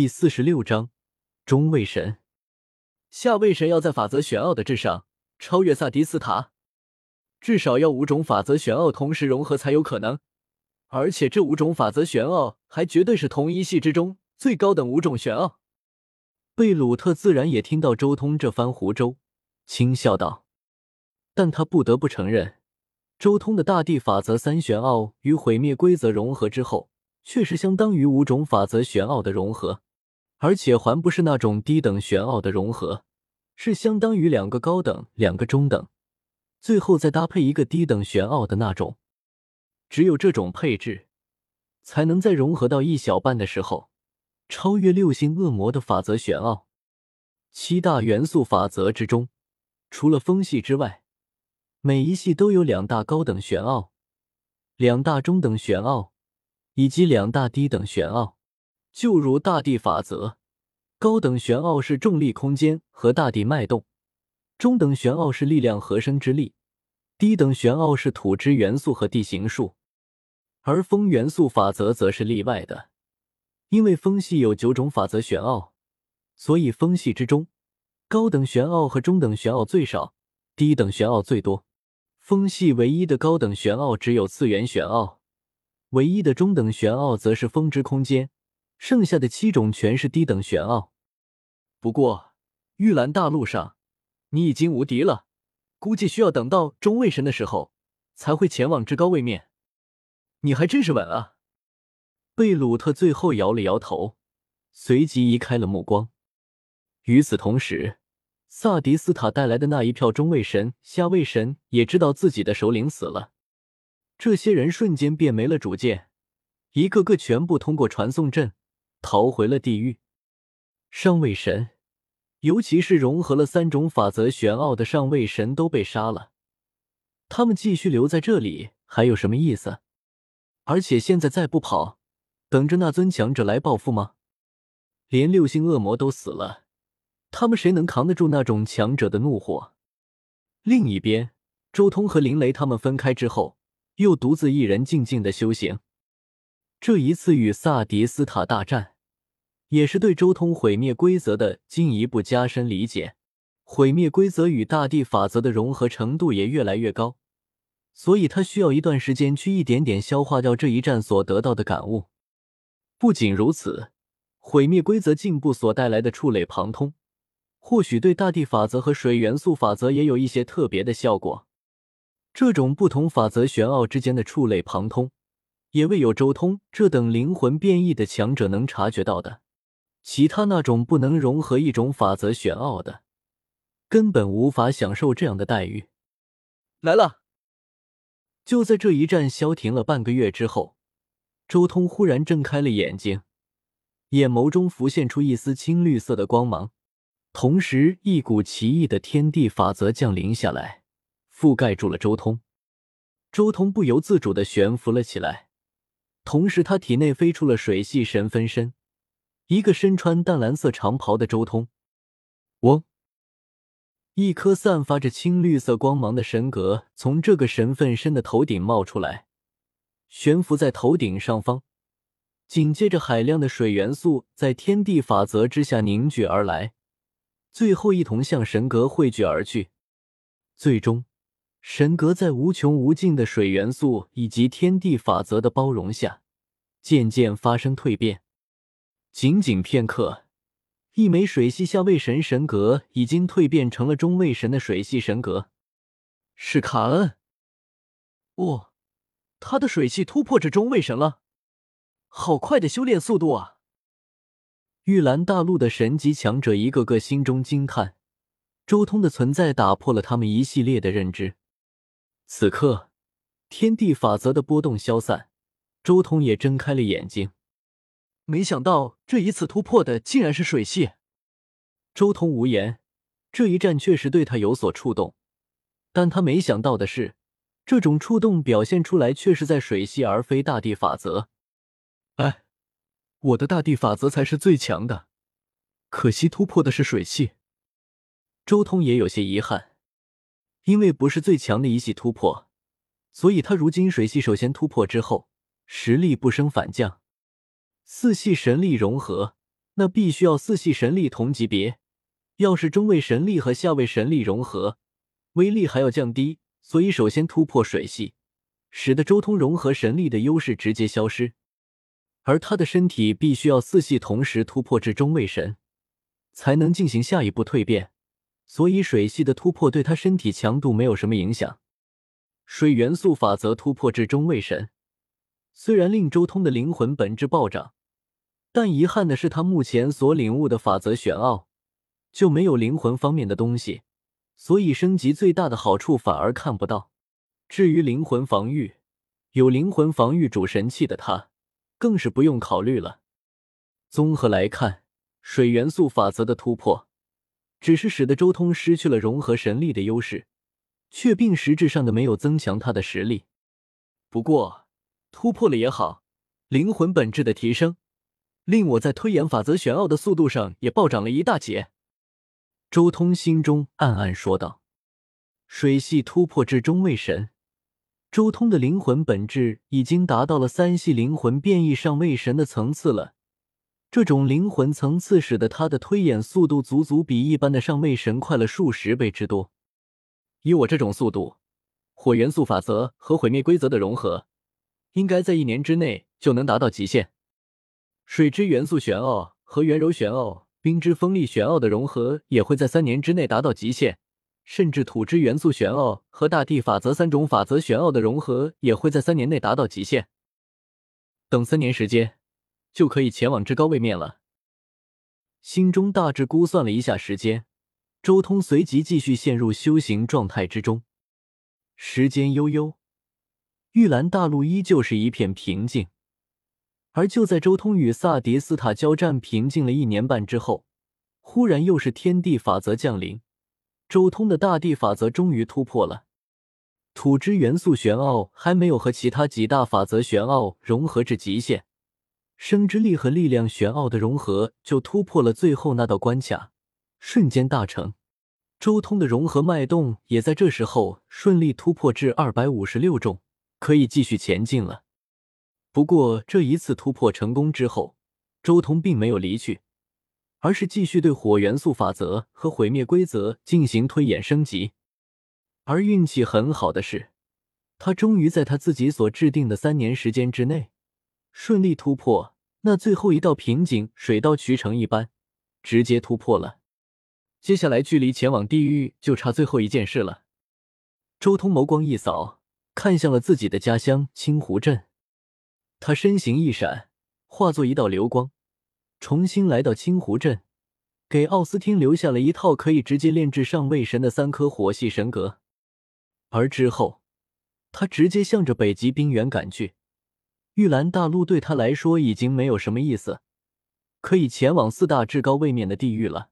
第四十六章中位神。下位神要在法则玄奥的之上超越萨迪斯塔，至少要五种法则玄奥同时融合才有可能。而且这五种法则玄奥还绝对是同一系之中最高等五种玄奥。贝鲁特自然也听到周通这番胡诌，轻笑道：“但他不得不承认，周通的大地法则三玄奥与毁灭规则融合之后，确实相当于五种法则玄奥的融合，而且还不是那种低等玄奥的融合，是相当于两个高等、两个中等，最后再搭配一个低等玄奥的那种。只有这种配置，才能在融合到一小半的时候。”超越六星恶魔的法则玄奥，七大元素法则之中，除了风系之外，每一系都有两大高等玄奥、两大中等玄奥以及两大低等玄奥。就如大地法则，高等玄奥是重力空间和大地脉动，中等玄奥是力量和生之力，低等玄奥是土之元素和地形术，而风元素法则则是例外的。因为风系有九种法则玄奥，所以风系之中，高等玄奥和中等玄奥最少，低等玄奥最多。风系唯一的高等玄奥只有次元玄奥，唯一的中等玄奥则是风之空间，剩下的七种全是低等玄奥。不过玉兰大陆上，你已经无敌了，估计需要等到中位神的时候才会前往至高位面。你还真是稳啊！贝鲁特最后摇了摇头，随即移开了目光。与此同时，萨迪斯塔带来的那一票中位神、下位神也知道自己的首领死了，这些人瞬间便没了主见，一个个全部通过传送阵逃回了地狱。上位神，尤其是融合了三种法则玄奥的上位神都被杀了，他们继续留在这里还有什么意思？而且现在再不跑。等着那尊强者来报复吗？连六星恶魔都死了，他们谁能扛得住那种强者的怒火？另一边，周通和林雷他们分开之后，又独自一人静静的修行。这一次与萨迪斯塔大战，也是对周通毁灭规则的进一步加深理解。毁灭规则与大地法则的融合程度也越来越高，所以他需要一段时间去一点点消化掉这一战所得到的感悟。不仅如此，毁灭规则进步所带来的触类旁通，或许对大地法则和水元素法则也有一些特别的效果。这种不同法则玄奥之间的触类旁通，也未有周通这等灵魂变异的强者能察觉到的。其他那种不能融合一种法则玄奥的，根本无法享受这样的待遇。来了！就在这一战消停了半个月之后。周通忽然睁开了眼睛，眼眸中浮现出一丝青绿色的光芒，同时一股奇异的天地法则降临下来，覆盖住了周通。周通不由自主的悬浮了起来，同时他体内飞出了水系神分身，一个身穿淡蓝色长袍的周通。嗡！一颗散发着青绿色光芒的神格从这个神分身的头顶冒出来。悬浮在头顶上方，紧接着海量的水元素在天地法则之下凝聚而来，最后一同向神格汇聚而去。最终，神格在无穷无尽的水元素以及天地法则的包容下，渐渐发生蜕变。仅仅片刻，一枚水系下位神神格已经蜕变成了中位神的水系神格。是卡恩。哦。他的水系突破至中位神了，好快的修炼速度啊！玉兰大陆的神级强者一个个心中惊叹，周通的存在打破了他们一系列的认知。此刻，天地法则的波动消散，周通也睁开了眼睛。没想到这一次突破的竟然是水系。周通无言，这一战确实对他有所触动，但他没想到的是。这种触动表现出来，却是在水系而非大地法则。哎，我的大地法则才是最强的，可惜突破的是水系。周通也有些遗憾，因为不是最强的一系突破，所以他如今水系首先突破之后，实力不升反降。四系神力融合，那必须要四系神力同级别。要是中位神力和下位神力融合，威力还要降低。所以，首先突破水系，使得周通融合神力的优势直接消失。而他的身体必须要四系同时突破至中位神，才能进行下一步蜕变。所以，水系的突破对他身体强度没有什么影响。水元素法则突破至中位神，虽然令周通的灵魂本质暴涨，但遗憾的是，他目前所领悟的法则玄奥就没有灵魂方面的东西。所以升级最大的好处反而看不到。至于灵魂防御，有灵魂防御主神器的他，更是不用考虑了。综合来看，水元素法则的突破，只是使得周通失去了融合神力的优势，却并实质上的没有增强他的实力。不过突破了也好，灵魂本质的提升，令我在推演法则玄奥的速度上也暴涨了一大截。周通心中暗暗说道：“水系突破至中位神，周通的灵魂本质已经达到了三系灵魂变异上位神的层次了。这种灵魂层次使得他的推演速度足足比一般的上位神快了数十倍之多。以我这种速度，火元素法则和毁灭规则的融合，应该在一年之内就能达到极限。水之元素玄奥和元柔玄奥。”冰之锋利玄奥的融合也会在三年之内达到极限，甚至土之元素玄奥和大地法则三种法则玄奥的融合也会在三年内达到极限。等三年时间，就可以前往至高位面了。心中大致估算了一下时间，周通随即继续陷入修行状态之中。时间悠悠，玉兰大陆依旧是一片平静。而就在周通与萨迪斯塔交战平静了一年半之后，忽然又是天地法则降临，周通的大地法则终于突破了。土之元素玄奥还没有和其他几大法则玄奥融合至极限，生之力和力量玄奥的融合就突破了最后那道关卡，瞬间大成。周通的融合脉动也在这时候顺利突破至二百五十六重，可以继续前进了。不过这一次突破成功之后，周通并没有离去，而是继续对火元素法则和毁灭规则进行推演升级。而运气很好的是，他终于在他自己所制定的三年时间之内，顺利突破那最后一道瓶颈，水到渠成一般，直接突破了。接下来距离前往地狱就差最后一件事了。周通眸光一扫，看向了自己的家乡青湖镇。他身形一闪，化作一道流光，重新来到青湖镇，给奥斯汀留下了一套可以直接炼制上位神的三颗火系神格。而之后，他直接向着北极冰原赶去。玉兰大陆对他来说已经没有什么意思，可以前往四大至高位面的地狱了。